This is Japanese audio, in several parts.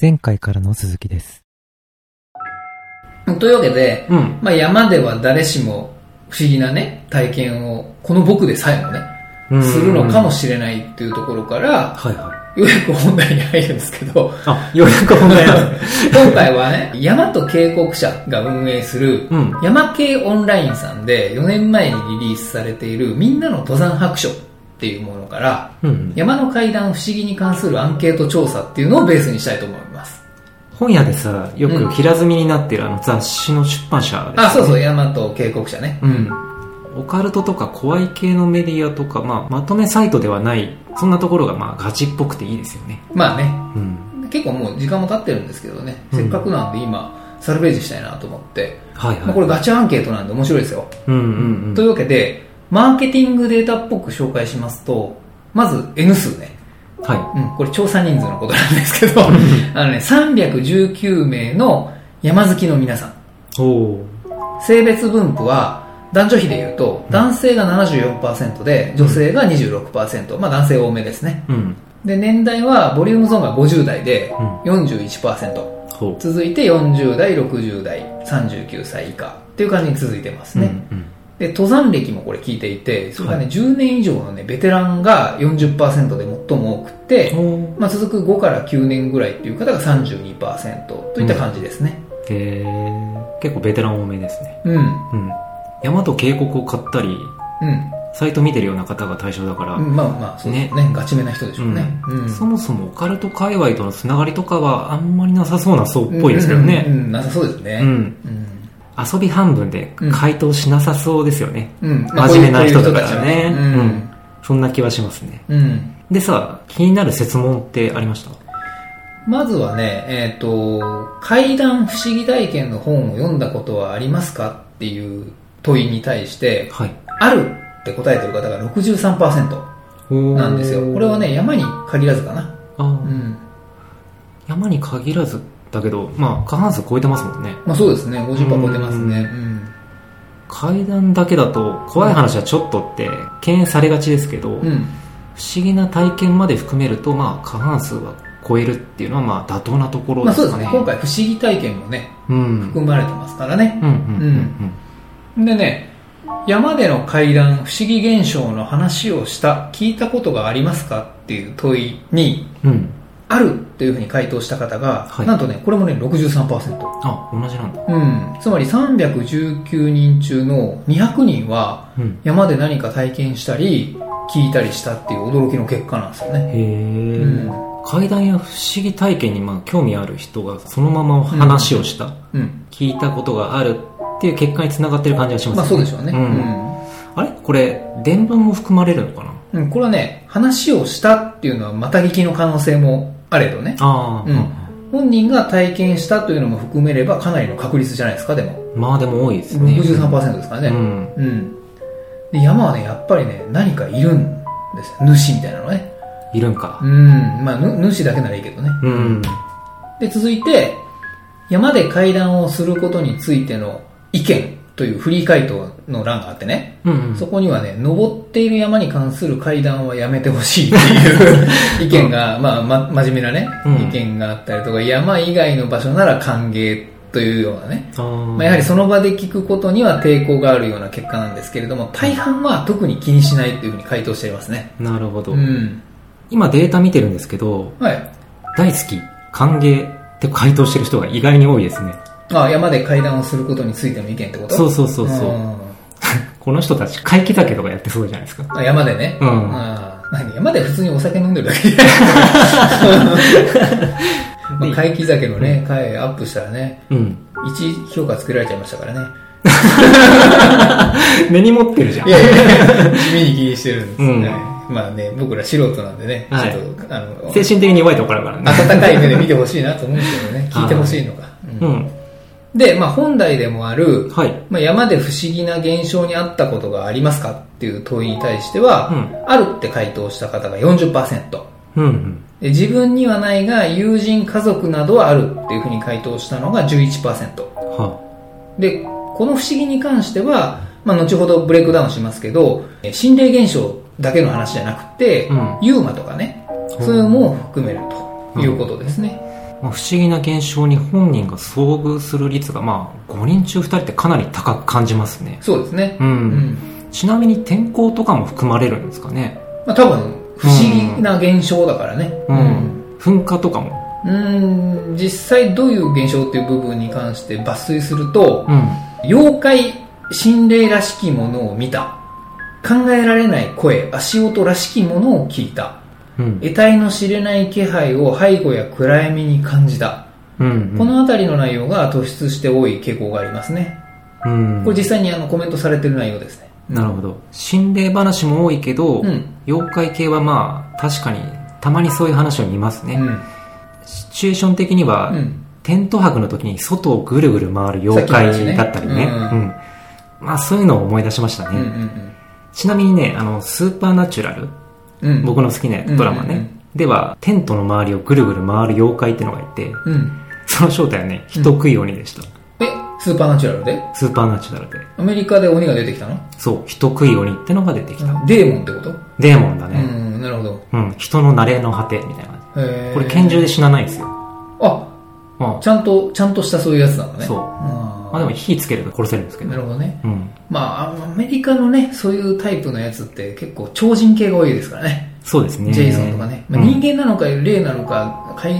前回からの続きです。というわけで、うん。まあ、山では誰しも不思議なね、体験を、この僕でさえもね、するのかもしれないっていうところから、はいはい。ようやく本題に入るんですけど、あ、ようやく本題。今回はね、山と渓谷社が運営する、うん山系オンラインさんで4年前にリリースされているみんなの登山白書っていうものから、うん。山の階段不思議に関するアンケート調査っていうのをベースにしたいと思います。本屋でさ、よく平積みになってるあの雑誌の出版社です、ね。あ、そうそう、山と渓谷社ね。うん。オカルトとか怖い系のメディアとか、まあ、まとめサイトではない、そんなところがまあガチっぽくていいですよね。まあね、うん。結構もう時間も経ってるんですけどね、うんせっかくなんで今、サルベージしたいなと思って、はいはい。まあ、これガチアンケートなんで面白いですよ。うんうんうん。というわけで、マーケティングデータっぽく紹介しますと、まず N 数ね。はうん、これ調査人数のことなんですけど、あのね、319名の山好きの皆さん。性別分布は、男女比で言うと、男性が74%で、女性が26%。まあ男性多めですね。うん。で、年代は、ボリュームゾーンが50代でう41%。ほう。続いて40代、60代、39歳以下っていう感じに続いてますね。うんで、登山歴もこれ聞いていて、それがね、はい10年以上のね、ベテランが40%で最も多くて。まあ、続く5から9年ぐらいっていう方が32%といった感じですね。へー。結構ベテラン多めですね。うん。うん。うん。山と渓谷を買ったり、うん。サイト見てるような方が対象だから、まあまあ、そうですねガチめな人でしょうね。うん。そもそもオカルト界隈とのつながりとかはあんまりなさそうな層っぽいですけどね。うんうんうんなさそうですね。うんうん。遊び半分で回答しなさそうですよね。うん。真面目な人だからね。こうん。そんな気はしますね。うん。うん。でさ、気になる設問ってありました？まずはね、えっ、と、怪談不思議体験の本を読んだことはありますかっていう問いに対して、はい。あるって答えてる方が63%なんですよ。これはね、山に限らずかな。あーうん。山に限らずだけど、まあ過半数超えてますもんね。まあそうですね、50%超えてますね。ううん。階段だけだと怖い話はちょっとって敬遠されがちですけど、うん。不思議な体験まで含めると、まあ過半数は超えるっていうのはまあ妥当なところまあですかね。そうですね、今回不思議体験もね、うん。含まれてますからね。うんうんうんでね、山での怪談、不思議現象の話をした、聞いたことがありますかっていう問いに、うん。うん。あるっていうふうに回答した方が、はいなんとね、これもね、63%。あ、同じなんだ。うん。つまり319人中の200人は、うん。山で何か体験したり、聞いたりしたっていう驚きの結果なんですよね。へえ、うん階段や不思議体験にまあ興味ある人がそのまま話をした、うん。聞いたことがあるっていう結果につながってる感じがしますまあそうでしょうね。うんあれ？これ伝聞も含まれるのかな？うん。うん、これはね、話をしたっていうのはまた聞きの可能性もあれどね。うん本人が体験したというのも含めればかなりの確率じゃないですか、でも。まあでも多いですね63%ですからね。うんうん。で、山はね、やっぱりね、何かいるんですよ。主みたいなのね。いるんかうん。まあ、ぬ主だけならいいけどね。うん、で、続いて、山で会談をすることについての意見というフリー回答の欄があってね。うんうんそこにはね、登っている山に関する会談はやめてほしいっていう意見が、まあ、ま、真面目なね、うん意見があったりとか、山以外の場所なら歓迎というようなね。まあ、やはりその場で聞くことには抵抗があるような結果なんですけれども、大半は特に気にしないというふうに回答していますね。なるほど、うん。今データ見てるんですけどはい。大好き歓迎って回答してる人が意外に多いですねあ、山で会談をすることについての意見ってこと？そうそうそうそう。うん。この人たち怪奇酒とかやってそうじゃないですか。あ山でね。うん。あ何？山で普通にお酒飲んでるだけ？まあ、怪奇酒のね、回アップしたらね、うん。1評価つけられちゃいましたからね。根に持ってるじゃん。いやいや地味に気にしてるんです、うん。はいまあね、僕ら素人なんでね、はい。ちょっと、あの、精神的に弱いところあるからね。温かい目で見てほしいなと思うんですけどね、聞いてほしいのが。ううん。ん。で、まあ本題でもある、はい。まあ、山で不思議な現象にあったことがありますかっていう問いに対しては、うんあるって回答した方が40%。うんうん。で自分にはないが友人家族などはあるっていうふうに回答したのが11%はでこの不思議に関しては、まあ、後ほどブレイクダウンしますけどえ心霊現象だけの話じゃなくて、うんユーマとかねそういうのも含めるということですね、まあ、不思議な現象に本人が遭遇する率が、まあ、5人中2人ってかなり高く感じますね。そうですね、うん。うんちなみに天候とかも含まれるんですかね？まあ、多分不思議な現象だからねうん。噴火とかも？うん実際どういう現象っていう部分に関して抜粋すると、うん。妖怪心霊らしきものを見た考えられない声足音らしきものを聞いたうん。得体の知れない気配を背後や暗闇に感じた、うん。この辺りの内容が突出して多い傾向がありますねうん。これ実際にあのコメントされてる内容ですねなるほど。心霊話も多いけど、うん妖怪系はまあ、確かに、たまにそういう話を見ますね。うんシチュエーション的には、うんテント泊の時に外をぐるぐる回る妖怪だったりね。まあ、そういうのを思い出しましたね。うんうんちなみにね、あの、スーパーナチュラル、うん。うん僕の好きなドラマね、うん。うんうんでは、テントの周りをぐるぐる回る妖怪ってのがいて、うん。その正体はね、人食い鬼でした。えスーパーナチュラルで？スーパーナチュラルで。アメリカで鬼が出てきたの？そう、人食い鬼ってのが出てきた。デーモンってこと？デーモンだうね。んなるほど。うん、人の慣れの果てみたいな。これ拳銃で死なないんですよ。あまちゃんとちゃんとしたそういうやつなんだね。そう。ああ、まあでも火つけると殺せるんですけど。なるほどね。うん。まあアメリカのねそういうタイプのやつって結構超人系が多いですからね。そうですね。ジェイソンとかね、まあ、うん。人間なのか霊なのか怪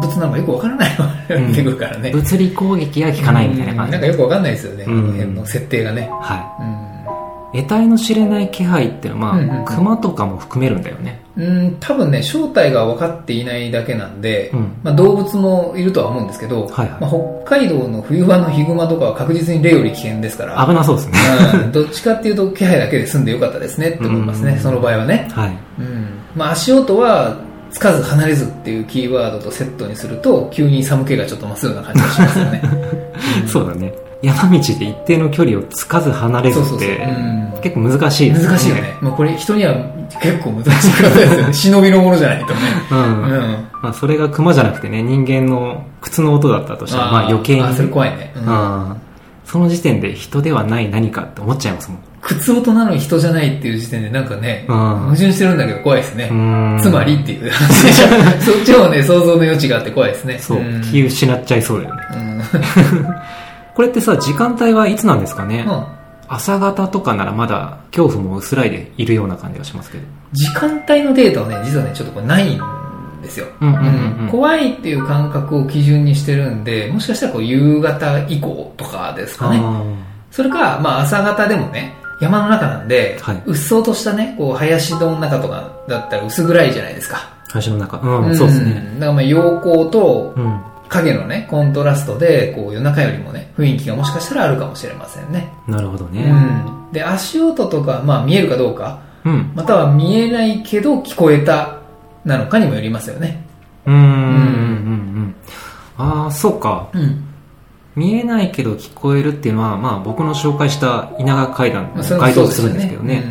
物なのかよくわからないのが出てくるからね、物理攻撃は効かないみたいな感じ。うん。なんかよくわかんないですよね、うん。あの辺の設定がね。はい。得体の知れない気配っていうのは、うんうんうん。熊とかも含めるんだよね。うん、うん、多分ね正体が分かっていないだけなんで、うん。まあ、動物もいるとは思うんですけど、はいはい。まあ、北海道の冬場のヒグマとかは確実に霊より危険ですから。危なそうですね。うん。どっちかっていうと気配だけで済んでよかったですねって思いますね、うん。その場合はね、はい。うん。まあ、足音はつかず離れずっていうキーワードとセットにすると急に寒気がちょっと増すような感じがしますよね。そうだね。山道で一定の距離をつかず離れずそうそうそうってうん、結構難しいですね。難しいよね。もうこれ人には結構難しいことですよね。忍びのものじゃないとね。うん。うん。まあ、それが熊じゃなくてね、人間の靴の音だったとしたら、まあ余計に。あ、それ怖いね。うんうんその時点で人ではない何かって思っちゃいますもん。靴音なのに人じゃないっていう時点でなんかね、うん矛盾してるんだけど怖いですね。うんつまりっていう話でしょ。そっちもね、想像の余地があって怖いですね。そう、ん気失っちゃいそうだよね。うん。これってさ、時間帯はいつなんですかね、うん朝方とかならまだ恐怖も薄らいでいるような感じがしますけど。時間帯のデータはね、実はね、ちょっとこれないんですよ。うんうんうんうん怖いっていう感覚を基準にしてるんで、もしかしたらこう夕方以降とかですかね。あそれか、まあ朝方でもね、山の中なんで、はいうっそうとしたね、こう林の中とかだったら薄暗いじゃないですか。ー林の中。うん、そうですね。んだからまあ陽光とうん。影のね、コントラストで、こう夜中よりもね、雰囲気がもしかしたらあるかもしれませんね。なるほどね。うん。で、足音とか、まあ見えるかどうか、うん。または見えないけど聞こえたなのかにもよりますよね。うん。うん。うん。うん。ああ、そうか。うん。見えないけど聞こえるっていうのは、まあ僕の紹介した稲川階段の該当すそうですよるんですけどね。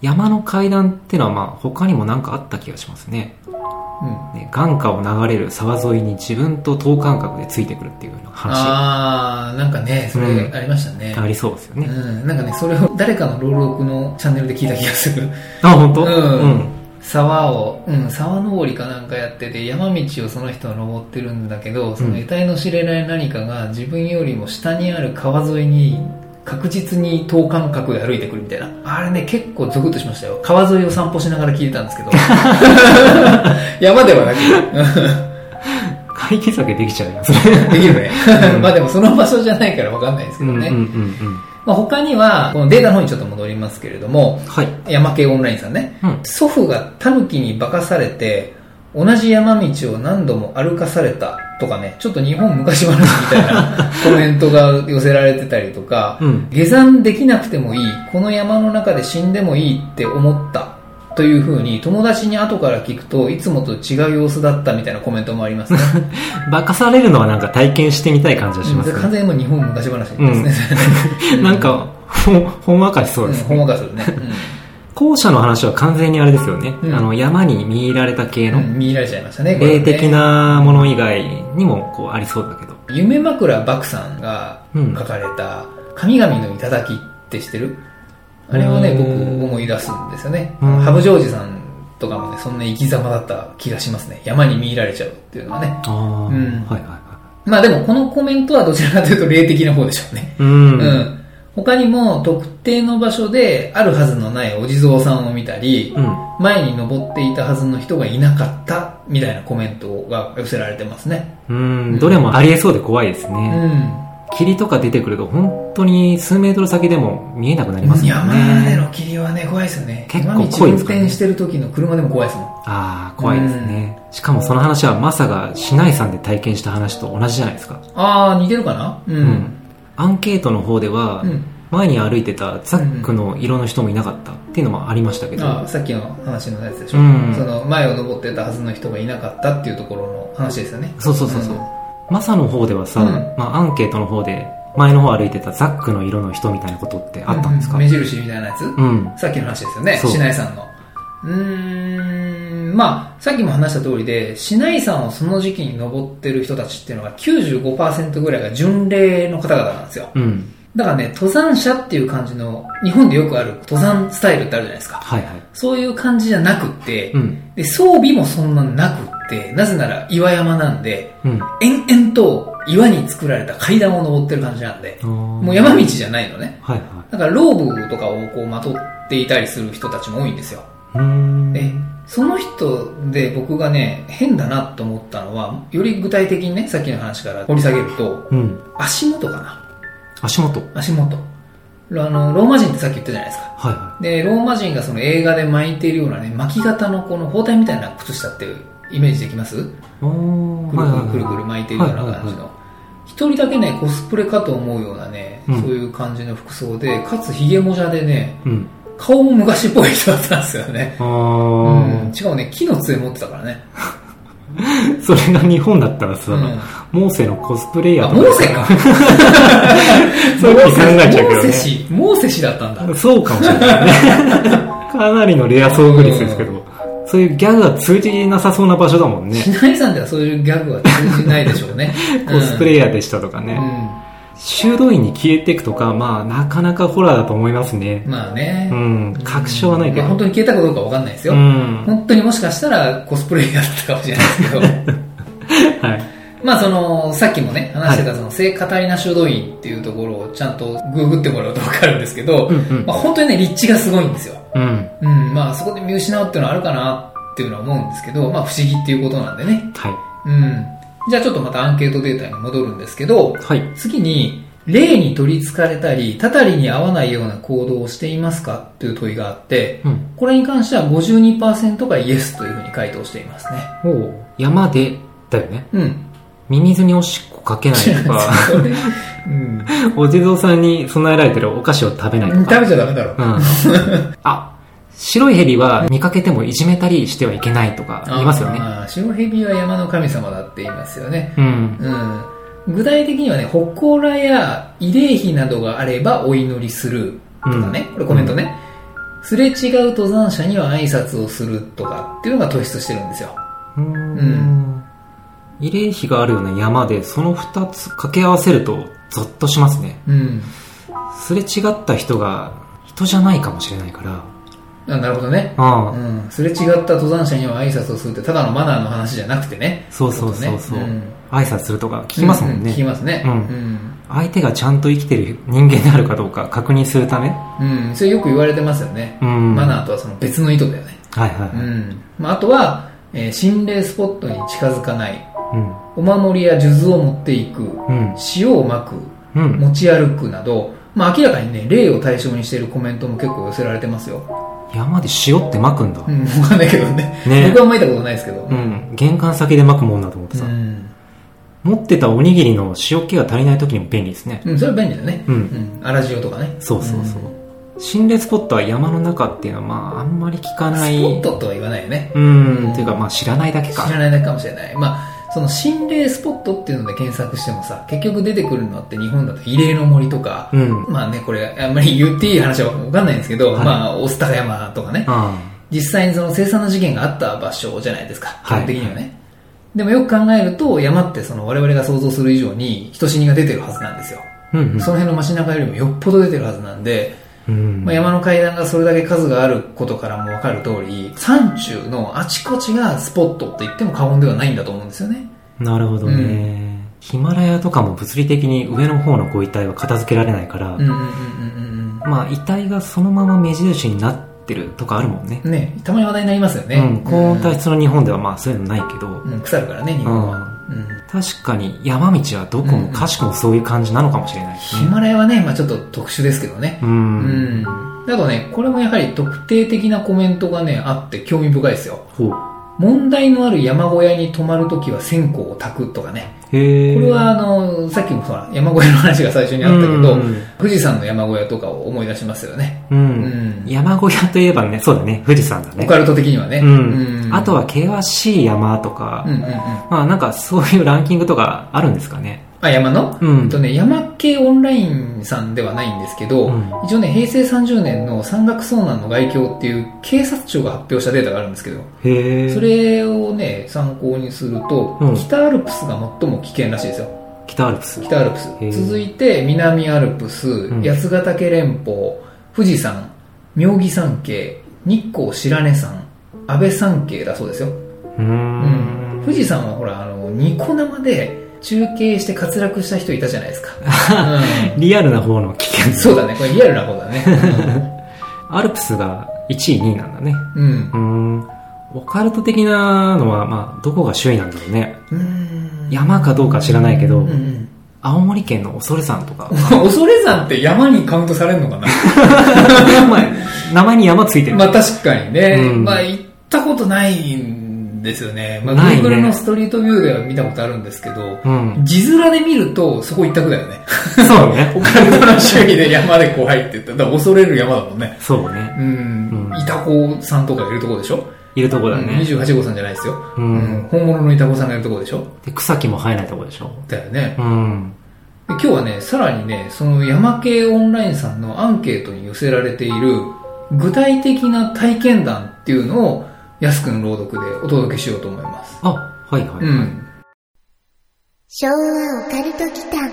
山の階段っていうのはまあ他にも何かあった気がしますね。うん。うんね眼下を流れる沢沿いに自分と等間隔でついてくるっていうような話あー、なんかね、それうんありましたね。ありそうですよね。うん、なんかね、それを誰かの朗読のチャンネルで聞いた気がする。あ、本当？うん沢を、うん、沢登りかなんかやってて、山道をその人は登ってるんだけど、その得体の知れない何かが自分よりも下にある川沿いに確実に等間隔で歩いてくるみたいな。あれね、結構ゾクッとしましたよ。川沿いを散歩しながら聞いてたんですけど。山ではなく解決策できちゃうよ、それ。できるね。まあでもその場所じゃないからわかんないですけどね。うんうんうんうん。まあ、他には、このデータの方にちょっと戻りますけれども、はい。山系オンラインさんね、うん祖父がタヌキに化かされて同じ山道を何度も歩かされたとかねちょっと日本昔話みたいな コメントが寄せられてたりとか、うん。下山できなくてもいいこの山の中で死んでもいいって思ったというふうに友達に後から聞くといつもと違う様子だったみたいなコメントもありますね。化かされるのはなんか体験してみたい感じがしますね。完全にもう日本昔話ですね、なんか、ほん、ほんわかしそうですうんほんわかするね、後者の話は完全にあれですよね。うん。あの、山に見入られた系の、うん、見入られちゃいましたね霊的なもの以外にもこうありそうだけど。夢枕漠さんが書かれた「神々の頂き」って知ってる？あれをね僕うん。思い出すんですよね。うん。羽生ジョージさんとかもねそんな生き様だった気がしますね。山に見入られちゃうっていうのはね。ああ、うん。はいはいはまあでもこのコメントはどちらかというと霊的な方でしょうね。い。うん。うん他にも特定の場所であるはずのないお地蔵さんを見たり、うん。前に登っていたはずの人がいなかったみたいなコメントが寄せられてますね。うん。どれもありえそうで怖いですうね。ん。霧とか出てくると本当に数メートル先でも見えなくなりますもん山ね。での霧はね、怖いですよね。結構山道運濃いですね転してる時の車でも怖いですもん。ああ、怖いですね。しかもその話はマサが市内山で体験した話と同じじゃないですか。ああ、似てるかな？う。うんアンケートの方では、うん。前に歩いてたザックの色の人もいなかったっていうのもありましたけど、ああ、さっきの話のやつでしょ。うん。その前を登ってたはずの人がいなかったっていうところの話ですよね。そうそうそうそう、んマサの方ではさ、うん。まあ、アンケートの方で前の方歩いてたザックの色の人みたいなことってあったんですか？う目印みたいなやつ？うん、さっきの話ですよね、そう。市内さんの。うーん、まあ、さっきも話した通りで、市内山をその時期に登ってる人たちっていうのが95%ぐらいが巡礼の方々なんですよ。うんだからね、登山者っていう感じの、日本でよくある登山スタイルってあるじゃないですか。はいはいそういう感じじゃなくって、うんで装備もそんななくって、なぜなら岩山なんで、うん延々と岩に作られた階段を登ってる感じなんで、ももう山道じゃないのね。はいはだからローブとかをこうまとっていたりする人たちも多いんですよ。いうーん。で、その人で僕がね、変だなと思ったのは、より具体的にね、さっきの話から掘り下げると、うん。足元かな。足元。足元。あの、ローマ人ってさっき言ったじゃないですか。はいはで、ローマ人がその映画で巻いているようなね、巻き型のこの包帯みたいな靴下ってイメージできます？くるくるくるくる巻いてるような感じの。一人だけね、コスプレかと思うようなね、うん。そういう感じの服装で、かつヒゲもじゃでね、うん顔も昔っぽい人だったんですよね。あうーん、しかもね、木の杖持ってたからね。それが日本だったらさ、うん。モーセのコスプレイヤあ、ーとかモーセか。そういうふうに考えちゃうけどね。モーセ氏、モーセ氏だったんだ。そうかもしれないね。かなりのレア遭遇率ですけど、そういうギャグが通じなさそうな場所だもんね。市内さんではそういうギャグは通じないでしょうね。コスプレイヤーでしたとかね、修道院に消えていくとかまあなかなかホラーだと思いますねうん。まあね。うん確証はないけどや本当に消えたかどうかわかんないですよ。うん本当にもしかしたらコスプレイヤーだったかもしれないですけど。はいまあその、さっきもね、話してたその聖カタリナ修道院っていうところをちゃんとググってもらうとわかるんですけど、うんうんまあ本当にね、立地がすごいんですよ。うんうん、まあそこで見失うっていうのはあるかなっていうのは思うんですけど、まあ不思議っていうことなんでね。はいうん。じゃあちょっとまたアンケートデータに戻るんですけど、はい。次に、霊に取り憑かれたり、たたりに合わないような行動をしていますかという問いがあって、うん。これに関しては52%がイエスというふうに回答していますね。おう。山でだよね。うん。ミミズにおしっこかけないとか。うん。お地蔵さんに備えられてるお菓子を食べないとか。食べちゃダメだろ。うん、あ白い蛇は見かけてもいじめたりしてはいけないとか言いますよね白蛇は山の神様だって言いますよね。うんうん。具体的にはね、祠や慰霊碑などがあればお祈りするとかね、うんこれコメントね。すれ違う登山者には挨拶をするとかっていうのが突出してるんですよ。うーん慰霊碑があるような山でその2つ掛け合わせるとゾッとしますねうん。すれ違った人が人じゃないかもしれないからあなるほどね。うん。すれ違った登山者には挨拶をするってただのマナーの話じゃなくてね。そうそうそうそう、ことねん挨拶するとか聞きますもんね、う聞きますね。うん相手がちゃんと生きてる人間であるかどうか確認するため？うん。うん。それよく言われてますよね。うんマナーとはその別の意図だよね。はいはいはい、うん。まあ、あとは、えー心霊スポットに近づかない。うんお守りや数珠を持っていく。うん塩をまく。うん持ち歩くなど、まあ明らかにね、霊を対象にしているコメントも結構寄せられてますよ。山で塩って撒くんだ、うん、わかんないけどね。ね僕は巻いたことないですけど。うん、玄関先で撒くもんだと思ってさ、うん。持ってたおにぎりの塩気が足りない時にも便利ですねうん、それは便利だね。うんうん。粗塩とかね。そうそうそう、心霊スポットは山の中っていうのは、まあ、あんまり聞かない。スポットとは言わないよね。うん、っていうか、まあ、知らないだけか。知らないだけかもしれない。まあ、その心霊スポットっていうので検索してもさ、結局出てくるのって日本だと異例の森とか、うん。まあね、これあんまり言っていい話はわかんないんですけど、はいまあ、オスター山とかね、あ実際にその凄惨な事件があった場所じゃないですか、基はい本的にはね。でもよく考えると、山ってその我々が想像する以上に人死にが出てるはずなんですよ。あ。うん、うん。その辺の街中よりもよっぽど出てるはずなんで、うん。まあ、山の階段がそれだけ数があることからもわかる通り、山中のあちこちがスポットって言っても過言ではないんだと思うんですよね。なるほどね、ヒマラヤとかも物理的に上の方のご遺体は片付けられないから、うんうんうんうんまあ遺体がそのまま目印になってるとかあるもんね。うん。ねたまに話題になりますよね。うん、高温多湿の日本ではまあそういうのないけど、うん、うん腐るからね、日本は。うん確かに山道はどこもかしこもそういう感じなのかもしれないですヒね。マラヤはね、まあちょっと特殊ですけどね。う。うんん。あとね、これもやはり特定的なコメントがね、あって興味深いですよ。問題のある山小屋に泊まるときは線香を焚くとかね。これはあの、さっきもほら、山小屋の話が最初にあったけどうん、富士山の山小屋とかを思い出しますよね。うん、うん山小屋といえばね、そうだね、富士山だね。オカルト的にはね。うん。あとは険しい山とか、うんうんうん。まあなんかそういうランキングとかあるんですかね。あ、山の？うんとね、山系オンラインさんではないんですけど、うん一応ね、平成30年の山岳遭難の概況っていう警察庁が発表したデータがあるんですけど。それをね、参考にすると、うん北アルプスが最も危険らしいですよ。北アルプス。北アルプス続いて、南アルプス、ん八ヶ岳連峰、富士山、妙義山系、日光白根山、安倍山系だそうですよ。うん。富士山はほら、あの、ニコ生で中継して滑落した人いたじゃないですか。うんリアルな方の危険。そうだね、これリアルな方だね。アルプスが1位、2位なんだね。うんう。ーん。オカルト的なのは、まあ、どこが首位なんだろうね。うん山かどうか知らないけど、青森県の恐山とか、恐山って山にカウントされるのかな？まあ、名前に山ついてる。まあ確かにね。うんまあ行ったことないんですよね。まあないね Google のストリートビューでは見たことあるんですけど、うん。字面で見るとそこ一択だよね。そうね。オカルトの周囲で山でこう入ってった。だから恐れる山だもんね。そうね。うん。うんイタコさんとかいるとこでしょ？いるとこだうんね。28号さんじゃないですよ。ううんん。本物のイタコさんがいるとこでしょ？で、草木も生えないとこでしょ？だよね。うん。で今日はね、さらにね、その山系オンラインさんのアンケートに寄せられている具体的な体験談っていうのを安くの朗読でお届けしようと思います。あ、はいはい。うん。昭和オカルト祈間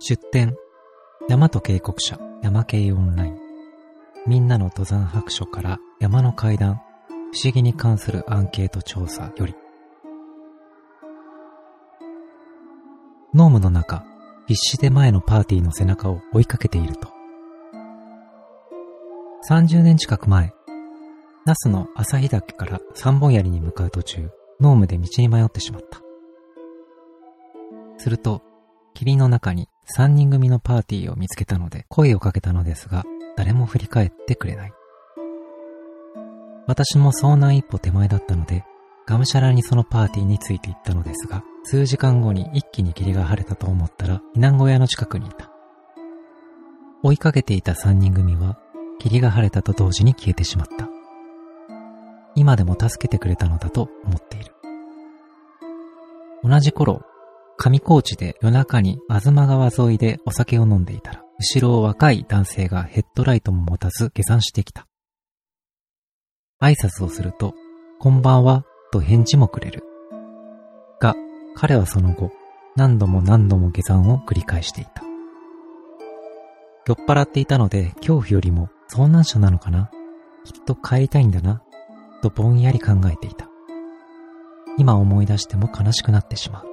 出展、山と渓谷社、山系オンライン。みんなの登山白書から山の階段、不思議に関するアンケート調査より。ノームの中、必死で前のパーティーの背中を追いかけていると。30年近く前、那須の旭岳から三本槍に向かう途中、ノームで道に迷ってしまった。すると、霧の中に3人組のパーティーを見つけたので声をかけたのですが、誰も振り返ってくれない。私も遭難一歩手前だったので、がむしゃらにそのパーティーについて行ったのですが、数時間後に一気に霧が晴れたと思ったら、避難小屋の近くにいた。追いかけていた3人組は、霧が晴れたと同時に消えてしまった。今でも助けてくれたのだと思っている。同じ頃、上高地で夜中に吾妻川沿いでお酒を飲んでいたら、後ろを若い男性がヘッドライトも持たず下山してきた。挨拶をすると、こんばんは、と返事もくれる。が、彼はその後、何度も何度も下山を繰り返していた。酔っ払っていたので、恐怖よりも遭難者なのかな？きっと帰りたいんだな、とぼんやり考えていた。今思い出しても悲しくなってしまう。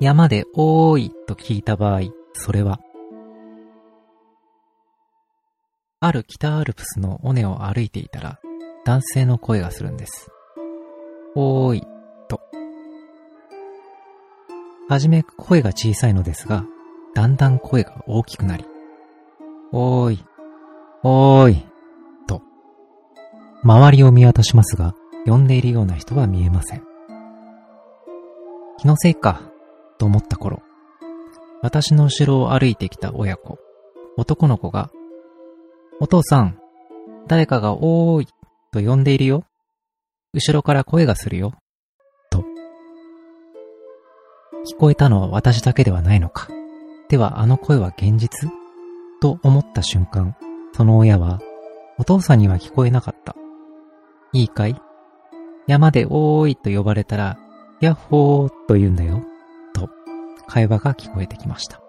山でおーいと聞いた場合、それは、ある北アルプスの尾根を歩いていたら、男性の声がするんです。おーい、はじめ声が小さいのですが、だんだん声が大きくなり、おーい、おーい、と。周りを見渡しますが、呼んでいるような人は見えません。気のせいか、と思った頃、私の後ろを歩いてきた親子、男の子が、お父さん、誰かがおーい、と呼んでいるよ。後ろから声がするよ。聞こえたのは私だけではないのか。ではあの声は現実？と思った瞬間、その親は、お父さんには聞こえなかった。いいかい？山でおーいと呼ばれたら、ヤッホーと言うんだよ。と、会話が聞こえてきました。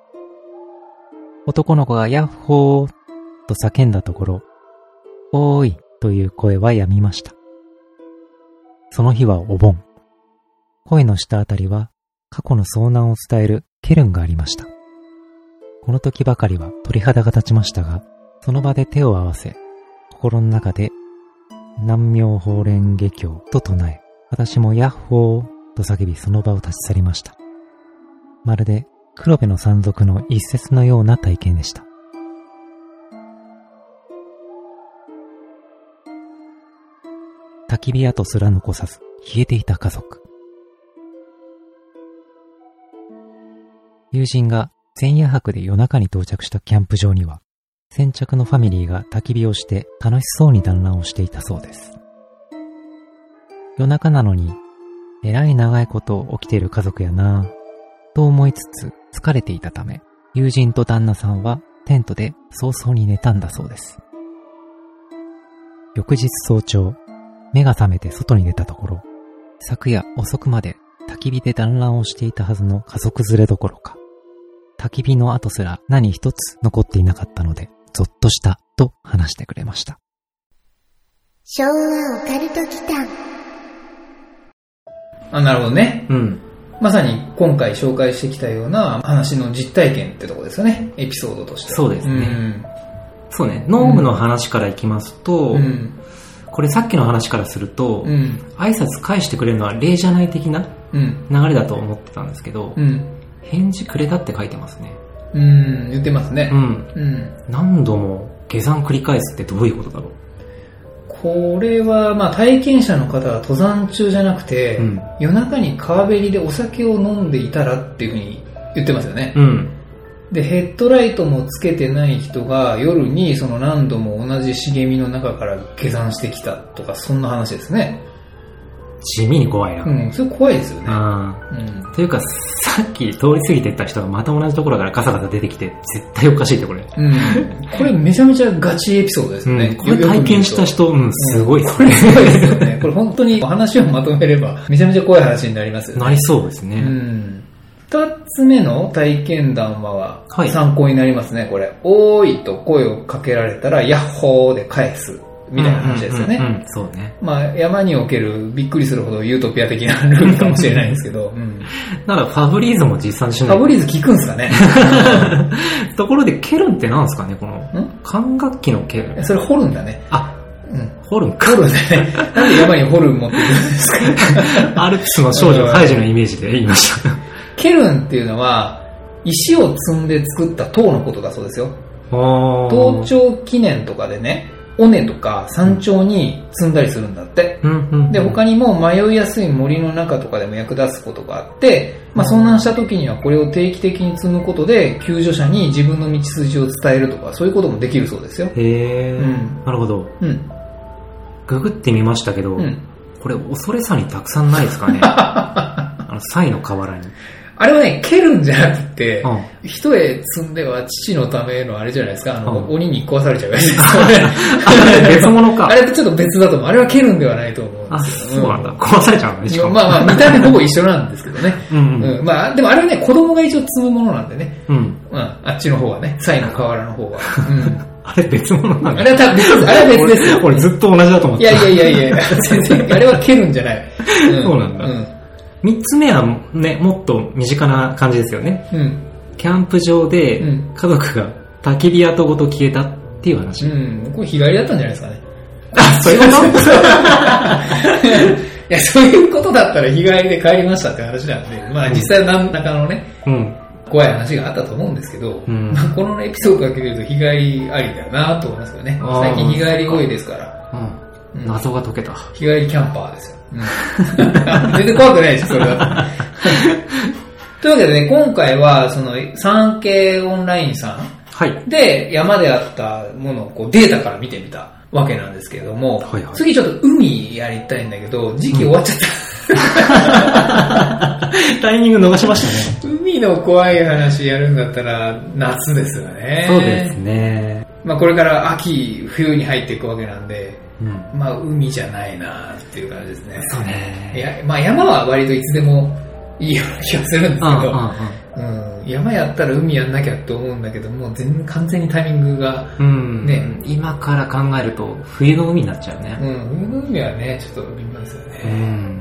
男の子がヤッホーと叫んだところ、おーいという声はやみました。その日はお盆。声の下あたりは過去の遭難を伝えるケルンがありました。この時ばかりは鳥肌が立ちましたが、その場で手を合わせ、心の中で南妙法蓮華経と唱え、私もヤッホーと叫びその場を立ち去りました。まるで黒部の山賊の一節のような体験でした。焚き火跡すら残さず消えていた家族。友人が前夜泊で夜中に到着したキャンプ場には、先着のファミリーが焚き火をして楽しそうに団らんをしていたそうです。夜中なのに、えらい長いこと起きている家族やなぁ、と思いつつ疲れていたため、友人と旦那さんはテントで早々に寝たんだそうです。翌日早朝、目が覚めて外に出たところ、昨夜遅くまで焚き火で団らんをしていたはずの家族連れどころか、焚き火の後すら何一つ残っていなかったので、ゾッとしたと話してくれました。昭和オカルト期間。あ、なるほどね。うん。まさに今回紹介してきたような話の実体験ってとこですよね。エピソードとして。そうですねね。そうね、ノームの話からいきますと、うん。これさっきの話からすると、うん。挨拶返してくれるのは礼じゃない的なうん。流れだと思ってたんですけど、うん。返事くれたって書いてますね。うん。言ってますねう。ん。うん。何度も下山繰り返すってどういうことだろう。これは、まあ、体験者の方は登山中じゃなくて、うん夜中に川べりでお酒を飲んでいたらっていうふうに言ってますよね。うん。で、ヘッドライトもつけてない人が夜にその何度も同じ茂みの中から下山してきたとか、そんな話ですね。地味に怖いな。うん、それ怖いですよね。あうん。ーというか、さっき通り過ぎてった人がまた同じところからガサガサ出てきて、絶対おかしいってこれ。うん。これめちゃめちゃガチエピソードですよね。うん、これ体験した人、うん、すごいこれすごいですよね。これ本当に話をまとめれば、めちゃめちゃ怖い話になりますよね。なりそうですね。うん。二つ目の体験談ははい参考になりますね、これ。おーいと声をかけられたら、ヤッホーで返す。みたいな話ですよね。そうね。まあ、山におけるびっくりするほどユートピア的なルールかもしれないですけど、うん。ならファブリーズも実際にしない。ファブリーズ聞くんすかね？ところで、ケルンって何ですかね？この、ん？管楽器のケルン。それ掘るんだね。あ、うん。ホルンか。掘るんだね。なんで山に掘るん持ってくるんですか？アルプスの少女ハイジのイメージで言いました。ケルンっていうのは、石を積んで作った塔のことだそうですよ。登頂記念とかでね、尾根とか山頂に積んだりするんだって。うんうんうん。で、他にも迷いやすい森の中とかでも役立つことがあって、まあ遭難した時にはこれを定期的に積むことで、救助者に自分の道筋を伝えるとか、そういうこともできるそうですよ。へえ、うんなるほど。うん。ググってみましたけど、うん。これ恐れさにたくさんないですかね あの、サイの河原に。あれはね、蹴るんじゃなくて、うん一重積んでは父のためのあれじゃないですか、あの、うん鬼に壊されちゃうやつですよね。あ 別物かあ。れとちょっと別だと思う。あれは蹴るんではないと思うんあ、ですよ。そうなんだ。壊されちゃうのね、しかも。まあまあ、見た目ほぼ一緒なんですけどね。うんうん。うん、まあ、でもあれはね、子供が一応積むものなんでね。うん。まあ、あっちの方はね、サイの河原の方は。うん。あれ別物なんだ。あれは多分別です。あれは別ですよ。俺俺ずっと同じだと思ってた。いやいやいやいや、全然、あれは蹴るんじゃない。そうなんだうん。三つ目はね、もっと身近な感じですよね。うん。キャンプ場でうん家族が焚き火跡ごと消えたっていう話。うん。これ日帰りだったんじゃないですかね。あ、そういうこと？いや、そういうことだったら日帰りで帰りましたって話なんで、まあ実際何らかのね、うん。怖い話があったと思うんですけど、うんまあ、このエピソードだけ見ると日帰りありだよなと思いますよね。最近日帰り多いですから。うん。うん謎が解けた。日帰りキャンパーですよ。うん、全然怖くないし、それだと。というわけでね、今回は、その、産経オンラインさはい。んで山であったものをこうデータから見てみたわけなんですけれども、はいはい次ちょっと海やりたいんだけど、時期終わっちゃった。タイミング逃しましたね。海の怖い話やるんだったら夏ですよね。そうですね。まあこれから秋、冬に入っていくわけなんで、うん。まあ海じゃないなっていう感じですね。そういね。や、まあ山は割といつでもいいような気がするんですけうんうんうん。ど、うん、山やったら海やんなきゃと思うんだけど、もう全然完全にタイミングが、うん。ねね、今から考えると冬の海になっちゃうね。うん、冬の海はね、ちょっと微妙ですようね。ん。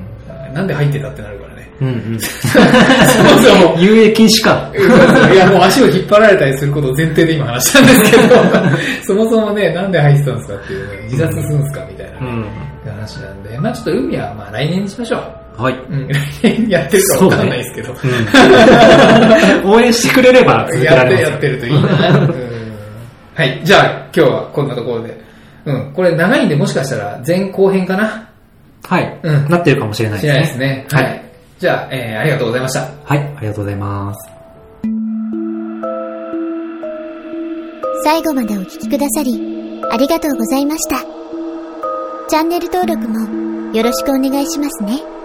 なんで入ってたってなるからね。うんうん。そもそも、遊泳禁止か。いや、もう足を引っ張られたりすることを前提で今話したんですけど、そもそもね、なんで入ってたんですかっていうね、自殺するんですかみたいなね、うん。話なんで、まあちょっと海はまあ来年にしましょう。はい。うん、来年やってるかわかんないですけど。応援してくれれば続けやって、られますよやってるといいな。うんはい、じゃあ今日はこんなところで。うん、これ長いんでもしかしたら前後編かなはい。うんなってるかもしれないしですね。ですね。ははいい。じゃあ、えー、ありがとうございました。はい。ありがとうございます。最後までお聞きくださり、ありがとうございました。チャンネル登録もよろしくお願いしますね。